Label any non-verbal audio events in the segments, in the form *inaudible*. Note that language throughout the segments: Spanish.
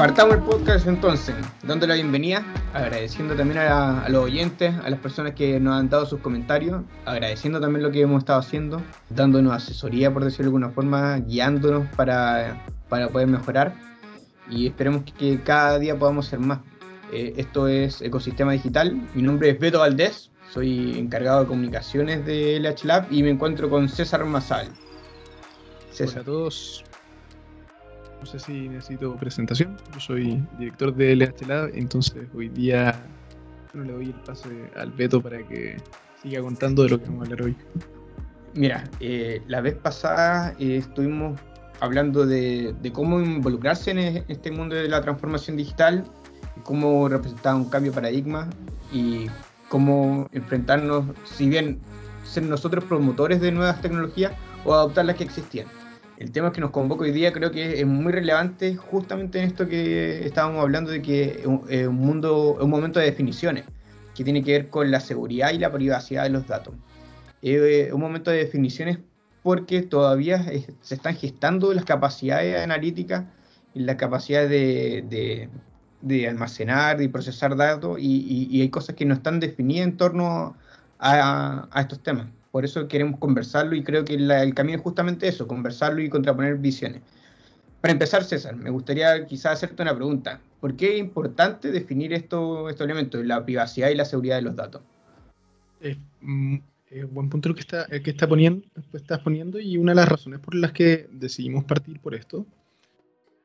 Partamos el podcast entonces, dando la bienvenida, agradeciendo también a, los oyentes, a las personas que nos han dado sus comentarios, agradeciendo también lo que hemos estado haciendo, dándonos asesoría, por decirlo de alguna forma, guiándonos para, poder mejorar y esperemos que, cada día podamos ser más. Eh, esto es Ecosistema Digital, mi nombre es Beto Valdés, soy encargado de comunicaciones de LH Lab y me encuentro con César Mazal. César. Hola a todos, no sé si necesito presentación. Yo soy director de LH Lab, entonces hoy día le doy el pase al Beto para que siga contando de lo que vamos a hablar hoy. Mira, eh, la vez pasada eh, estuvimos hablando de, cómo involucrarse en e-, este mundo de la transformación digital, cómo representar un cambio de paradigma y cómo enfrentarnos, si bien ser nosotros promotores de nuevas tecnologías o adoptar las que existían el tema que nos convoca hoy día creo que es muy relevante justamente en esto que estábamos hablando de que es un mundo, un momento de definiciones, que tiene que ver con la seguridad y la privacidad de los datos. Es un momento de definiciones porque todavía se están gestando las capacidades analíticas y la capacidad de, almacenar y procesar datos y, hay cosas que no están definidas en torno a estos temas. Por eso queremos conversarlo y creo que el camino es justamente eso, conversarlo y contraponer visiones. Para empezar, César, me gustaría quizás hacerte una pregunta. ¿Por qué es importante definir esto, estos elementos, la privacidad y la seguridad de los datos? Es un mm, buen punto lo que, está, que está poniendo, estás poniendo y una de las razones por las que decidimos partir por esto,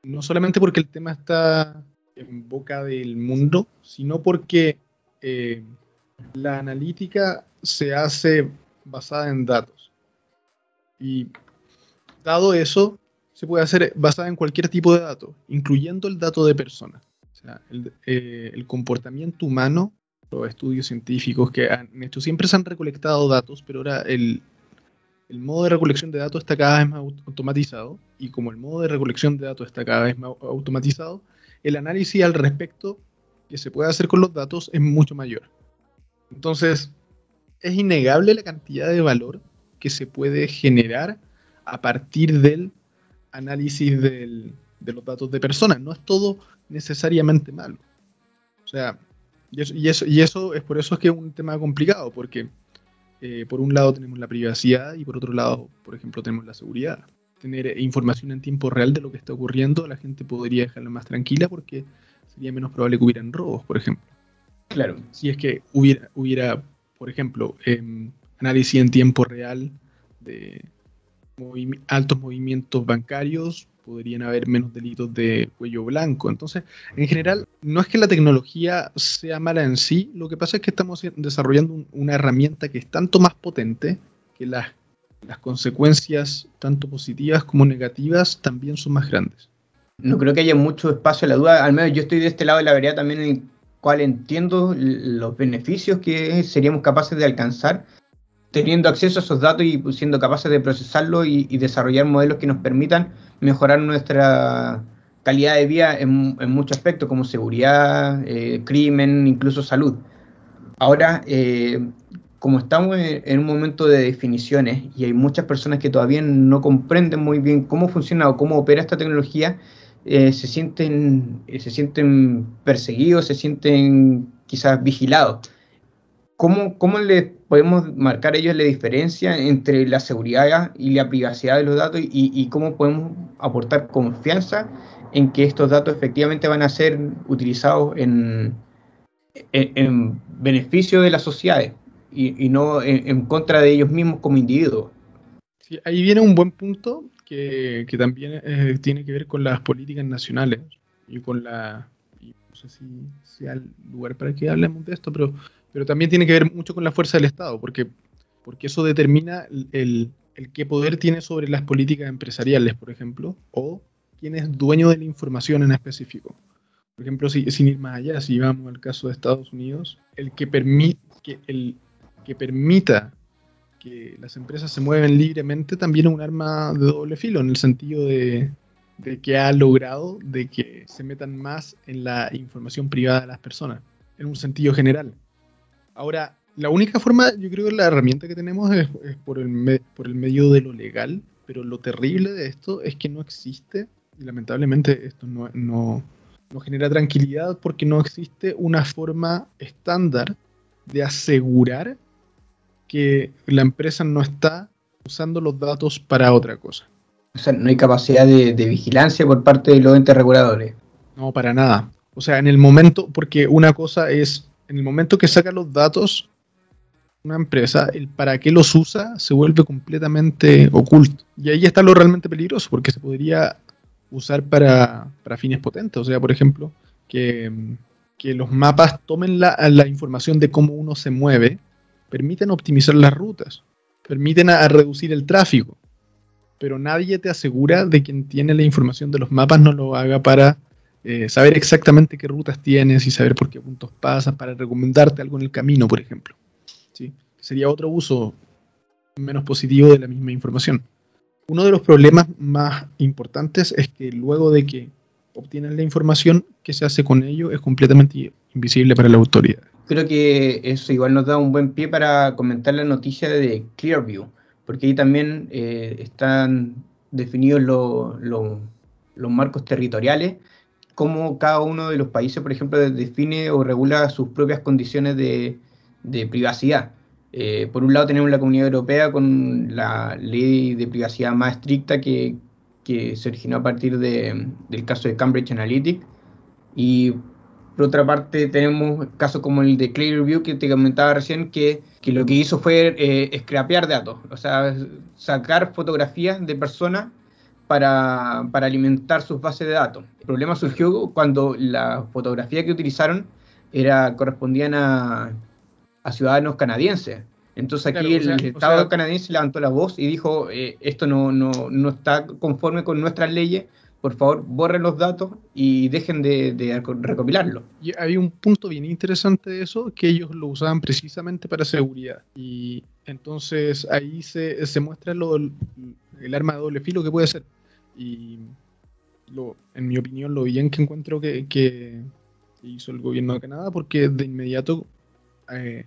no solamente porque el tema está en boca del mundo, sino porque eh, la analítica se hace basada en datos. Y dado eso, se puede hacer basada en cualquier tipo de dato, incluyendo el dato de persona. O sea, el, eh, comportamiento humano, los estudios científicos que han hecho, siempre se han recolectado datos, pero ahora el, el modo de recolección de datos está cada vez más automatizado y como el modo de recolección de datos está cada vez más automatizado, el análisis al respecto que se puede hacer con los datos es mucho mayor. Entonces, es innegable la cantidad de valor que se puede generar a partir del análisis de los datos de personas. No es todo necesariamente malo. O sea, y eso, y eso, es por eso es que es un tema complicado, porque eh, por un lado tenemos la privacidad y por otro lado, por ejemplo, tenemos la seguridad. Tener información en tiempo real de lo que está ocurriendo, la gente podría dejarla más tranquila porque sería menos probable que hubieran robos, por ejemplo. Claro. Si es que hubiera, hubiera por ejemplo, análisis en tiempo real de altos movimientos bancarios, podrían haber menos delitos de cuello blanco. Entonces, en general, no es que la tecnología sea mala en sí, lo que pasa es que estamos desarrollando una herramienta que es tanto más potente que las, las consecuencias, tanto positivas como negativas, también son más grandes. No creo que haya mucho espacio a la duda, al menos yo estoy de este lado de la vereda también en cual entiendo los beneficios que seríamos capaces de alcanzar teniendo acceso a esos datos y siendo capaces de procesarlos y, desarrollar modelos que nos permitan mejorar nuestra calidad de vida en, muchos aspectos, como seguridad, eh, crimen, incluso salud. Ahora, eh, como estamos en, un momento de definiciones y hay muchas personas que todavía no comprenden muy bien cómo funciona o cómo opera esta tecnología, eh, se, sienten, se sienten perseguidos, se sienten quizás vigilados. ¿Cómo, ¿Cómo le podemos marcar ellos la diferencia entre la seguridad y la privacidad de los datos y, cómo podemos aportar confianza en que estos datos efectivamente van a ser utilizados en, en, beneficio de las sociedades y, no en, contra de ellos mismos como individuos? Ahí viene un buen punto que, también eh, tiene que ver con las políticas nacionales y con la... no sé si sea el lugar para que hablemos de esto, pero, pero también tiene que ver mucho con la fuerza del Estado, porque, porque eso determina el, el qué poder tiene sobre las políticas empresariales, por ejemplo, o quién es dueño de la información en específico. Por ejemplo, si, sin ir más allá, si vamos al caso de Estados Unidos, el que, permita que las empresas se mueven libremente también es un arma de doble filo, en el sentido de, que ha logrado de que se metan más en la información privada de las personas, en un sentido general. Ahora, la única forma, yo creo que la herramienta que tenemos es, por, el por el medio de lo legal, pero lo terrible de esto es que no existe, y lamentablemente esto no, no, no genera tranquilidad porque no existe una forma estándar de asegurar que la empresa no está usando los datos para otra cosa. O sea, no hay capacidad de, vigilancia por parte de los entes reguladores. No, para nada. O sea, en el momento, porque una cosa es, en el momento que saca los datos, una empresa, el para qué los usa se vuelve completamente oculto. Y ahí está lo realmente peligroso, porque se podría usar para, fines potentes. O sea, por ejemplo, que, los mapas tomen la, la, información de cómo uno se mueve, permiten optimizar las rutas, permiten a reducir el tráfico pero nadie te asegura de quien tiene la información de los mapas no lo haga para eh, saber exactamente qué rutas tienes y saber por qué puntos pasas, para recomendarte algo en el camino, por ejemplo. ¿Sí? Sería otro uso menos positivo de la misma información. Uno de los problemas más importantes es que luego de que obtienes la información, ¿qué se hace con ello? Es completamente invisible para la autoridad. Creo que eso igual nos da un buen pie para comentar la noticia de Clearview porque ahí también eh, están definidos los marcos territoriales, cómo cada uno de los países, por ejemplo, define o regula sus propias condiciones de, privacidad. Eh, por un lado tenemos la Comunidad Europea con la ley de privacidad más estricta que, se originó a partir del caso de Cambridge Analytica, y por otra parte, tenemos casos como el de Clearview que te comentaba recién, que, lo que hizo fue eh, scrapear datos, o sea, sacar fotografías de personas para, alimentar sus bases de datos. El problema surgió cuando la fotografía que utilizaron era, correspondían a, ciudadanos canadienses. Entonces aquí el, Estado canadiense levantó la voz y dijo, eh, esto no, no, no está conforme con nuestras leyes, por favor, borren los datos y dejen de, de recopilarlos. Y había un punto bien interesante de eso, que ellos lo usaban precisamente para seguridad. Y entonces ahí se, muestra el arma de doble filo que puede ser. Y lo, en mi opinión, lo bien que encuentro que, hizo el gobierno de Canadá, porque de inmediato eh,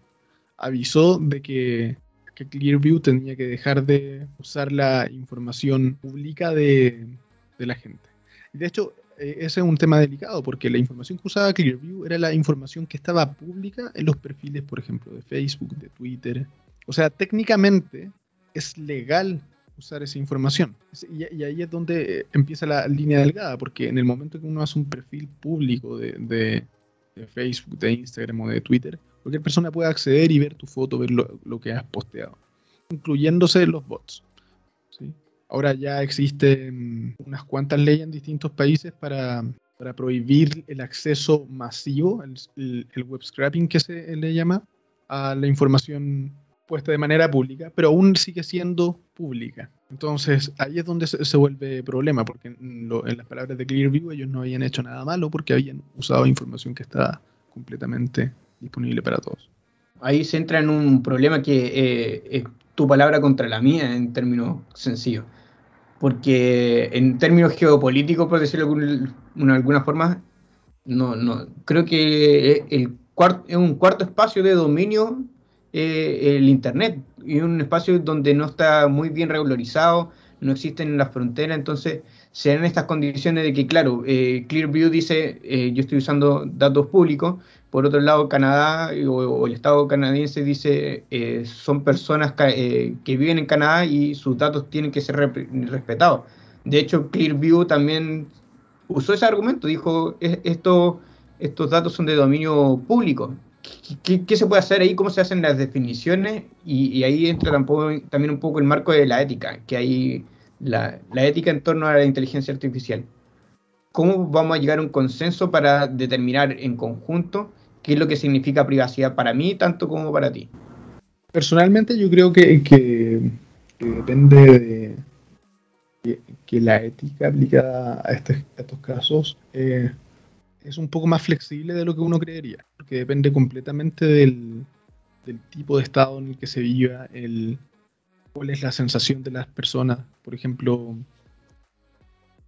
avisó de que, que Clearview tenía que dejar de usar la información pública de de la gente. De hecho, eh, ese es un tema delicado porque la información que usaba Clearview era la información que estaba pública en los perfiles, por ejemplo, de Facebook, de Twitter. O sea, técnicamente es legal usar esa información. Y, ahí es donde empieza la línea delgada, porque en el momento que uno hace un perfil público de, Facebook, de Instagram o de Twitter, cualquier persona puede acceder y ver tu foto, ver lo, lo que has posteado, incluyéndose los bots. ¿sí? Ahora ya existen unas cuantas leyes en distintos países para, prohibir el acceso masivo, el, web scrapping que se le llama, a la información puesta de manera pública, pero aún sigue siendo pública. Entonces ahí es donde se, vuelve problema, porque en, las palabras de Clearview ellos no habían hecho nada malo porque habían usado información que estaba completamente disponible para todos. Ahí se entra en un problema que eh, es tu palabra contra la mía en términos sencillos porque en términos geopolíticos, por decirlo de alguna forma, no, no, creo que el es un cuarto espacio de dominio eh, el Internet y un espacio donde no está muy bien regularizado, no existen las fronteras, entonces se dan estas condiciones de que, claro, eh, Clearview dice, eh, yo estoy usando datos públicos, por otro lado, Canadá o, el Estado canadiense dice, eh, son personas que viven en Canadá y sus datos tienen que ser respetados. De hecho, Clearview también usó ese argumento, dijo, esto, estos datos son de dominio público. ¿Qué, se puede hacer ahí? ¿Cómo se hacen las definiciones? Y, ahí entra también un poco el marco de la ética, que hay la, ética en torno a la inteligencia artificial. ¿Cómo vamos a llegar a un consenso para determinar en conjunto qué es lo que significa privacidad para mí, tanto como para ti? Personalmente yo creo que, depende de que, la ética aplicada a, este, estos casos eh, es un poco más flexible de lo que uno creería, porque depende completamente del, del tipo de estado en el que se viva, el, cuál es la sensación de las personas. Por ejemplo,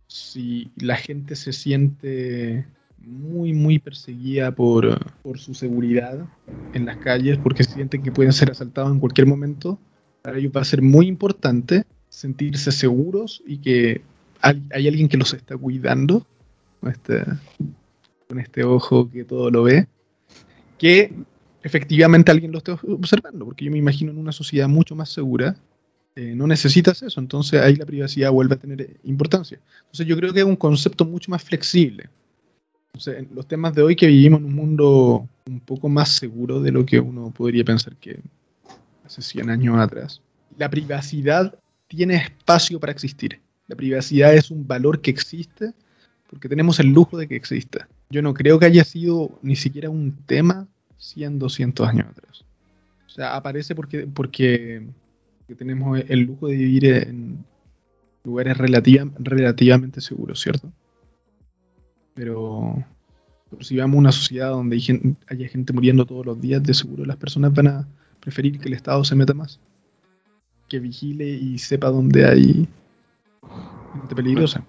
si la gente se siente muy, muy perseguida por, por su seguridad en las calles, porque sienten que pueden ser asaltados en cualquier momento. Para ellos va a ser muy importante sentirse seguros y que hay, alguien que los está cuidando este, con este ojo que todo lo ve, que efectivamente alguien lo esté observando, porque yo me imagino en una sociedad mucho más segura eh, no necesitas eso, entonces ahí la privacidad vuelve a tener importancia. Entonces yo creo que es un concepto mucho más flexible. Entonces, los temas de hoy que vivimos en un mundo un poco más seguro de lo que uno podría pensar que hace 100 años atrás, la privacidad tiene espacio para existir. La privacidad es un valor que existe porque tenemos el lujo de que exista. Yo no creo que haya sido ni siquiera un tema 100, 200 años atrás. O sea, aparece porque, porque tenemos el lujo de vivir en lugares relativamente seguros, ¿cierto? Pero, si vamos a una sociedad donde hay gente, haya gente muriendo todos los días, de seguro las personas van a preferir que el Estado se meta más. Que vigile y sepa dónde hay gente peligrosa.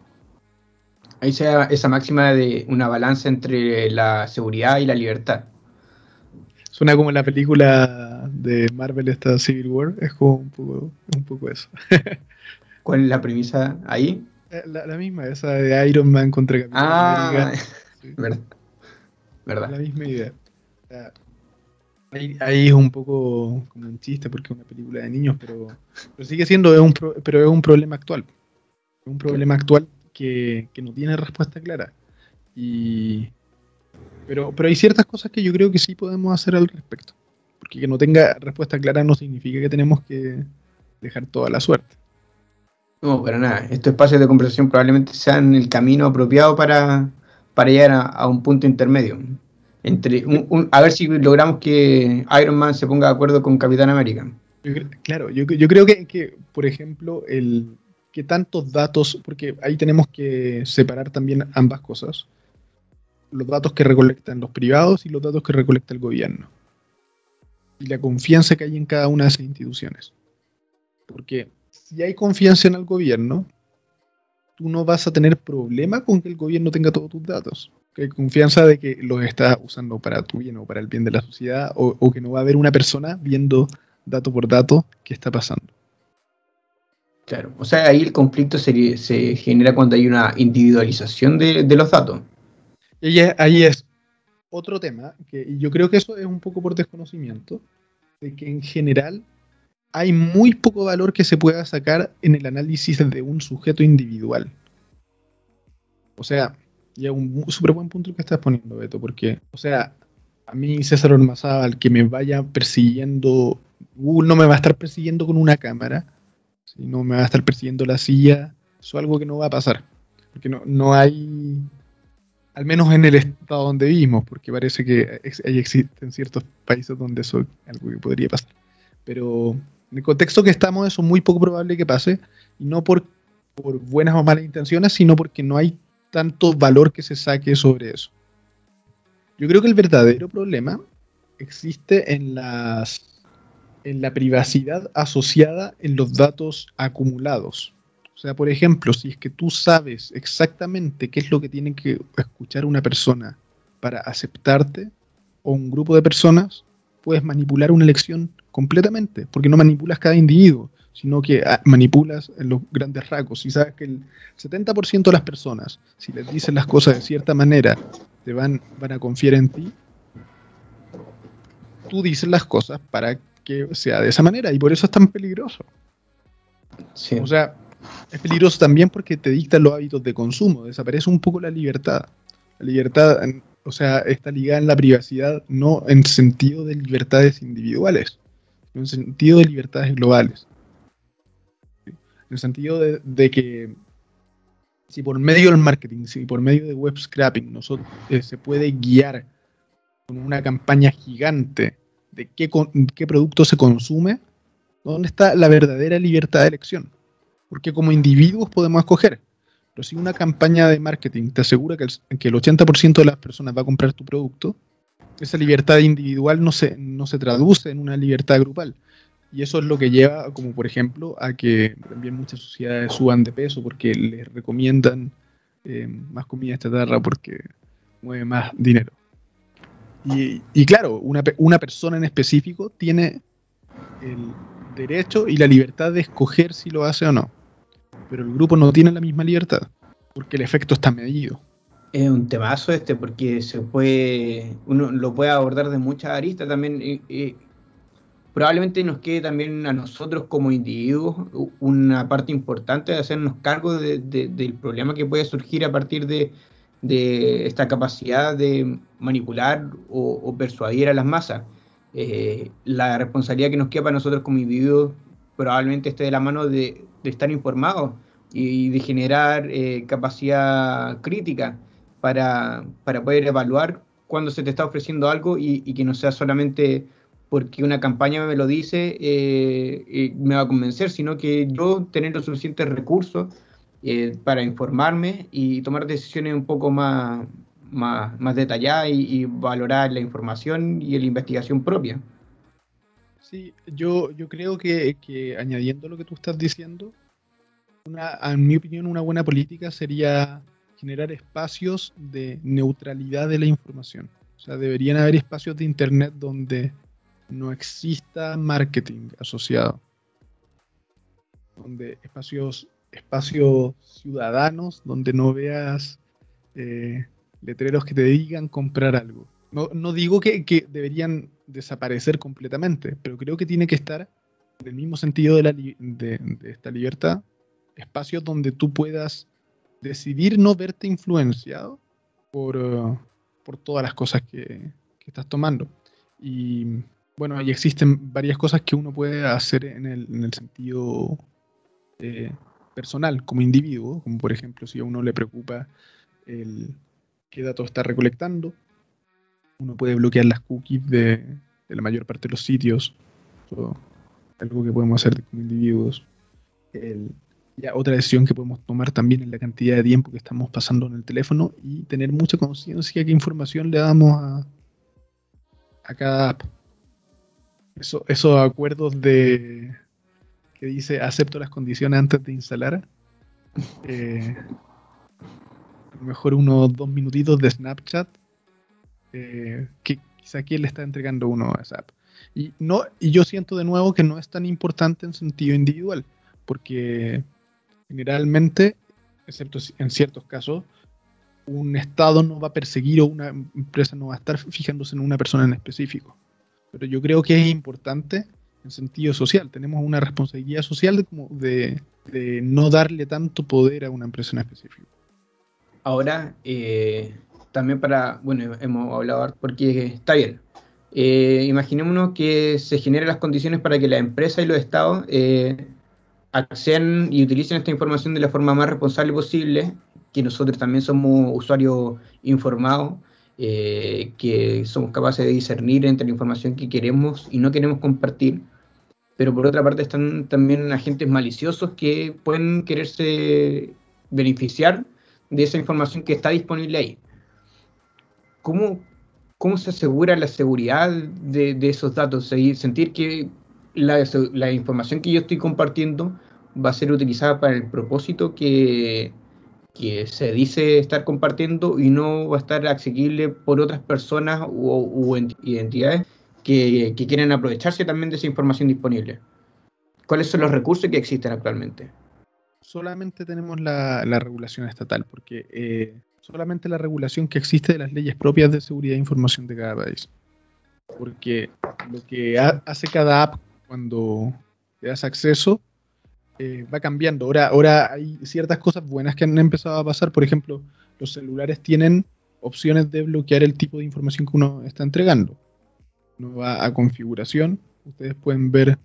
Ahí sea esa máxima de una balanza entre la seguridad y la libertad. Suena como la película de Marvel esta Civil War, es como un poco, un poco eso. *laughs* ¿Cuál es la premisa ahí? Eh, la, misma, esa de Iron Man contra Capitán ah, *laughs* Verdad. verdad. La misma idea. Ahí, es un poco como un chiste porque es una película de niños, pero, sigue siendo un, pero es un problema actual. Es un problema actual que, que no tiene respuesta clara. Y, pero, pero hay ciertas cosas que yo creo que sí podemos hacer al respecto. Porque que no tenga respuesta clara no significa que tenemos que dejar toda la suerte. No, para nada. Estos espacios de conversación probablemente sean el camino apropiado para, para llegar a, un punto intermedio. Entre a ver si logramos que Iron Man se ponga de acuerdo con Capitán América. claro, yo, yo creo que, que, por ejemplo, el que tantos datos, porque ahí tenemos que separar también ambas cosas los datos que recolectan los privados y los datos que recolecta el gobierno. Y la confianza que hay en cada una de esas instituciones. Porque si hay confianza en el gobierno, tú no vas a tener problema con que el gobierno tenga todos tus datos. Que hay confianza de que los está usando para tu bien o para el bien de la sociedad, o, que no va a haber una persona viendo dato por dato qué está pasando. Claro, o sea, ahí el conflicto se, se genera cuando hay una individualización de, de los datos. Y ahí es otro tema, que yo creo que eso es un poco por desconocimiento, de que en general hay muy poco valor que se pueda sacar en el análisis de un sujeto individual. O sea, y es un súper buen punto que estás poniendo, Beto, porque, o sea, a mí César Ormazábal, que me vaya persiguiendo, no me va a estar persiguiendo con una cámara, no me va a estar persiguiendo la silla, eso es algo que no va a pasar, porque no, no hay al menos en el estado donde vivimos, porque parece que existen ciertos países donde eso es algo que podría pasar. Pero en el contexto que estamos, eso es muy poco probable que pase, y no por, por buenas o malas intenciones, sino porque no hay tanto valor que se saque sobre eso. Yo creo que el verdadero problema existe en las en la privacidad asociada en los datos acumulados. O sea, por ejemplo, si es que tú sabes exactamente qué es lo que tiene que escuchar una persona para aceptarte o un grupo de personas, puedes manipular una elección completamente, porque no manipulas cada individuo, sino que ah, manipulas en los grandes rasgos. Si sabes que el 70% de las personas, si les dices las cosas de cierta manera, te van, van a confiar en ti, tú dices las cosas para que sea de esa manera, y por eso es tan peligroso. O sea, es peligroso también porque te dictan los hábitos de consumo, desaparece un poco la libertad. La libertad, o sea, está ligada en la privacidad no en sentido de libertades individuales, sino en sentido de libertades globales. En el sentido de, que si por medio del marketing, si por medio de web scrapping nosotros, eh, se puede guiar con una campaña gigante de qué, qué producto se consume, ¿dónde está la verdadera libertad de elección? porque como individuos podemos escoger. Pero si una campaña de marketing te asegura que el, que el 80% de las personas va a comprar tu producto, esa libertad individual no se, no se traduce en una libertad grupal. Y eso es lo que lleva, como por ejemplo, a que también muchas sociedades suban de peso porque les recomiendan eh, más comida chatarra porque mueve más dinero. Y, claro, una, una, persona en específico tiene el derecho y la libertad de escoger si lo hace o no. Pero el grupo no tiene la misma libertad, porque el efecto está medido. Es un temazo este, porque se puede, uno lo puede abordar de muchas aristas también. y probablemente nos quede también a nosotros como individuos una parte importante de hacernos cargo del problema que puede surgir a partir de, esta capacidad de manipular o, persuadir a las masas. Eh, la responsabilidad que nos queda para nosotros como individuos probablemente esté de la mano de, estar informados y de generar eh, capacidad crítica para, poder evaluar cuando se te está ofreciendo algo y, y que no sea solamente porque una campaña me lo dice, eh, me va a convencer, sino que yo tener los suficientes recursos eh, para informarme y tomar decisiones un poco más, más, detalladas y, valorar la información y la investigación propia. Sí, yo, yo creo que, que añadiendo lo que tú estás diciendo, una, en mi opinión, una buena política sería generar espacios de neutralidad de la información. O sea, deberían haber espacios de Internet donde no exista marketing asociado. Donde espacios, espacios ciudadanos, donde no veas eh, letreros que te digan comprar algo. No, digo que, deberían desaparecer completamente, pero creo que tiene que estar, en el mismo sentido de, la de, esta libertad, espacios donde tú puedas decidir no verte influenciado por, uh, por todas las cosas que, que estás tomando. Y bueno, y existen varias cosas que uno puede hacer en el, sentido eh, personal, como individuo, como por ejemplo si a uno le preocupa el qué datos está recolectando, uno puede bloquear las cookies de, la mayor parte de los sitios, algo que podemos hacer como individuos. ya otra decisión que podemos tomar también es la cantidad de tiempo que estamos pasando en el teléfono y tener mucha conciencia qué información le damos a, a cada app esos acuerdos de que dice acepto las condiciones antes de instalar. Eh, mejor unos dos minutitos de Snapchat. Eh, que quizá quién le está entregando uno a esa app. Y, no, y yo siento de nuevo que no es tan importante en sentido individual, porque generalmente, excepto en ciertos casos, un Estado no va a perseguir o una empresa no va a estar fijándose en una persona en específico pero yo creo que es importante en sentido social. Tenemos una responsabilidad social de, como de, no darle tanto poder a una empresa en específico. Ahora, eh, también para, bueno, hemos hablado porque está bien. Eh, imaginémonos que se generen las condiciones para que la empresa y los estados eh, accedan y utilicen esta información de la forma más responsable posible, que nosotros también somos usuarios informados eh, que somos capaces de discernir entre la información que queremos y no queremos compartir. Pero por otra parte están también agentes maliciosos que pueden quererse beneficiar de esa información que está disponible ahí. ¿Cómo, cómo se asegura la seguridad de, esos datos? Sentir que la, la información que yo estoy compartiendo va a ser utilizada para el propósito que, que se dice estar compartiendo y no va a estar accesible por otras personas u, identidades que, quieren aprovecharse también de esa información disponible. ¿Cuáles son los recursos que existen actualmente? Solamente tenemos la, regulación estatal, porque eh, solamente la regulación que existe de las leyes propias de seguridad e información de cada país. Porque lo que hace cada app cuando le das acceso eh, va cambiando. Ahora, ahora hay ciertas cosas buenas que han empezado a pasar. Por ejemplo, los celulares tienen opciones de bloquear el tipo de información que uno está entregando. Uno va a configuración. Ustedes pueden ver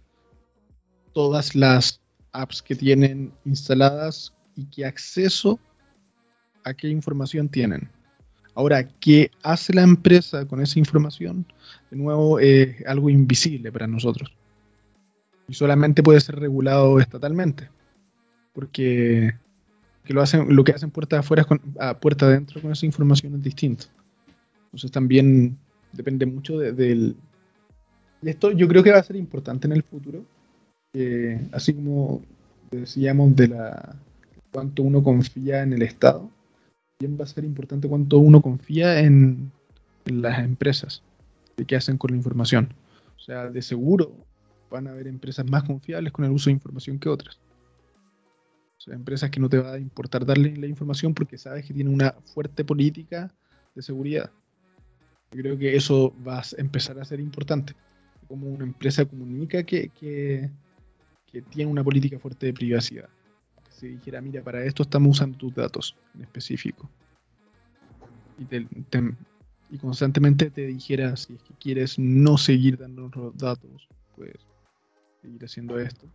todas las apps que tienen instaladas y qué acceso a qué información tienen. Ahora, ¿qué hace la empresa con esa información? De nuevo, es algo invisible para nosotros y solamente puede ser regulado estatalmente. Porque lo, hacen, lo que hacen puertas afuera con, a puerta adentro con esa información es distinto. Entonces también depende mucho del... y esto yo creo que va a ser importante en el futuro. así como decíamos de la cuánto uno confía en el Estado, también va a ser importante cuánto uno confía en, en las empresas, de qué hacen con la información. O sea, de seguro van a haber empresas más confiables con el uso de información que otras. O sea, empresas que no te va a importar darle la información porque sabes que tiene una fuerte política de seguridad. Yo creo que eso va a empezar a ser importante. Como una empresa comunica que, que, tiene una política fuerte de privacidad. Si dijera, mira, para esto estamos usando tus datos en específico. Y, constantemente te dijera, si es que quieres no seguir dando los datos, pues seguir haciendo esto.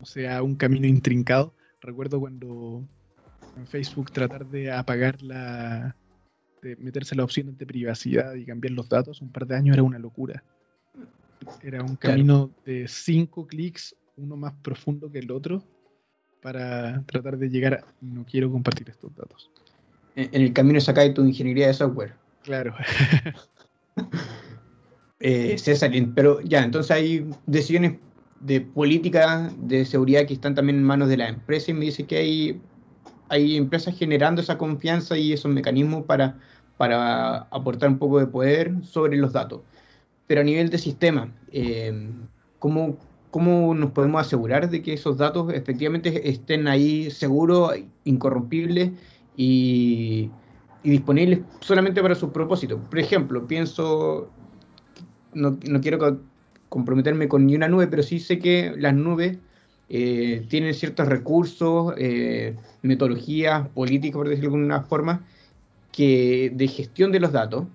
O sea, un camino intrincado. Recuerdo cuando en Facebook tratar de apagar la, de meterse la opción de privacidad y cambiar los datos, un par de años era una locura. Era un camino de cinco clics, uno más profundo que el otro, para tratar de llegar a no quiero compartir estos datos. En, el camino saca de tu ingeniería de software. Claro. *laughs* eh, César, pero ya, entonces hay decisiones de política de seguridad que están también en manos de la empresa y me dice que hay hay empresas generando esa confianza y esos mecanismos para, para aportar un poco de poder sobre los datos. Pero a nivel de sistema, eh, ¿cómo, ¿cómo, nos podemos asegurar de que esos datos efectivamente estén ahí seguros, incorrompibles y, disponibles solamente para sus propósitos? Por ejemplo, pienso, no, no quiero comprometerme con ni una nube, pero sí sé que las nubes eh, tienen ciertos recursos, eh, metodologías políticas, por decirlo de alguna forma, que de gestión de los datos,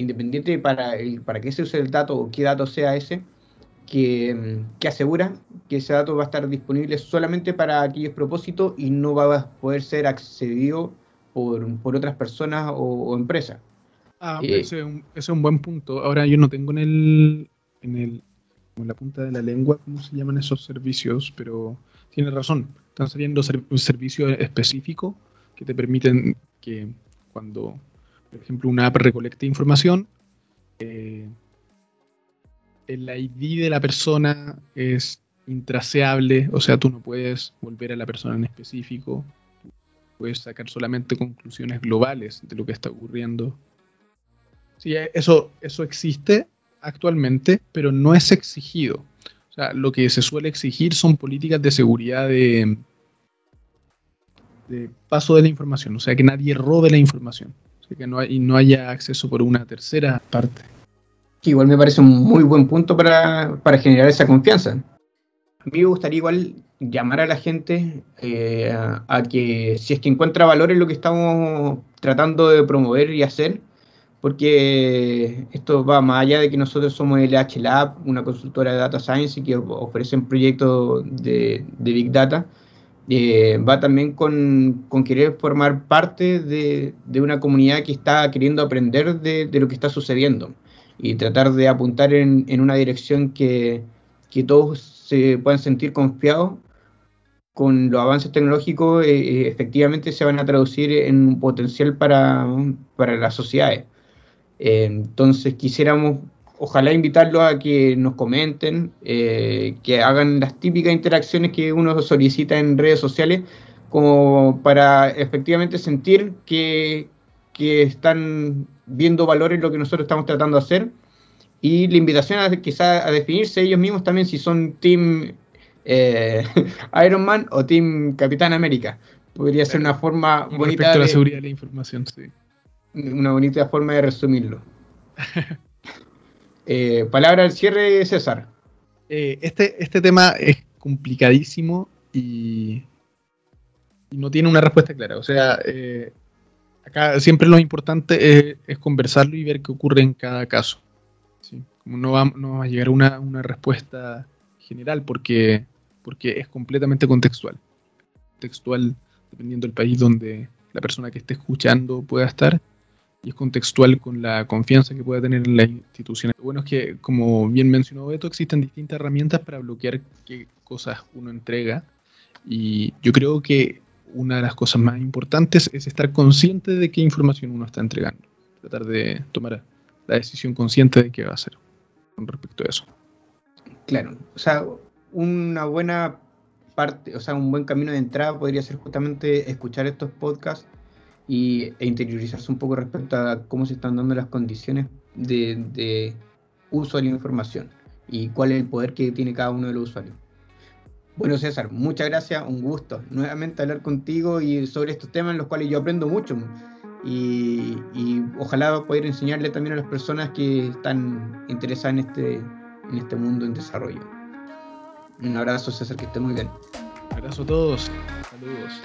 independiente para, el, para qué se use el dato o qué dato sea ese, que, que, asegura que ese dato va a estar disponible solamente para aquellos propósitos y no va a poder ser accedido por, por otras personas o, empresas. Ah, eh, ese, es un, ese, es un, buen punto. Ahora yo no tengo en el, en el en la punta de la lengua cómo se llaman esos servicios, pero tiene razón. Están saliendo un servicio específico que te permiten que cuando, por ejemplo, una app recolecte información, eh, el ID de la persona es intraseable, o sea, tú no puedes volver a la persona en específico, puedes sacar solamente conclusiones globales de lo que está ocurriendo. Sí, eso, eso existe, actualmente, pero no es exigido. O sea, lo que se suele exigir son políticas de seguridad de paso de la información, o sea, que nadie robe la información, que no, hay, no haya acceso por una tercera parte. igual me parece un muy buen punto para, generar esa confianza. A mí me gustaría igual llamar a la gente eh, a que si es que encuentra valor en lo que estamos tratando de promover y hacer, porque esto va más allá de que nosotros somos LH Lab, una consultora de Data Science y que ofrecen proyectos de, Big Data, eh, va también con, querer formar parte de, una comunidad que está queriendo aprender de, lo que está sucediendo y tratar de apuntar en, una dirección que, todos se puedan sentir confiados con los avances tecnológicos, eh, eh, efectivamente se van a traducir en un potencial para, para las sociedades. Eh, entonces quisiéramos, ojalá invitarlos a que nos comenten, eh, que hagan las típicas interacciones que uno solicita en redes sociales, como para efectivamente sentir que, están viendo valor en lo que nosotros estamos tratando de hacer. Y la invitación a quizá a definirse ellos mismos también si son Team eh, *laughs* Iron Man o Team Capitán América. Podría ser una forma bonita. Respecto a la seguridad de la información, sí una bonita forma de resumirlo. *laughs* Eh, palabra al cierre, César. Eh, este, este tema es complicadísimo y, no tiene una respuesta clara. O sea, eh, acá siempre lo importante es, conversarlo y ver qué ocurre en cada caso. Como no va, no va a llegar a una, una respuesta general porque, porque es completamente contextual. Textual dependiendo del país donde la persona que esté escuchando pueda estar y es contextual con la confianza que pueda tener en la institución. Lo bueno es que, como bien mencionó Beto, existen distintas herramientas para bloquear qué cosas uno entrega y yo creo que una de las cosas más importantes es estar consciente de qué información uno está entregando. Tratar de tomar la decisión consciente de qué va a hacer con respecto a eso. Claro, o sea, una buena parte, o sea, un buen camino de entrada podría ser justamente escuchar estos podcasts y, e interiorizarse un poco respecto a cómo se están dando las condiciones de, de uso de la información y cuál es el poder que tiene cada uno de los usuarios. Bueno, César, muchas gracias, un gusto nuevamente hablar contigo y sobre estos temas en los cuales yo aprendo mucho y, y ojalá poder enseñarle también a las personas que están interesadas en este, en este mundo en desarrollo. Un abrazo, César, que esté muy bien. Un abrazo a todos. Saludos.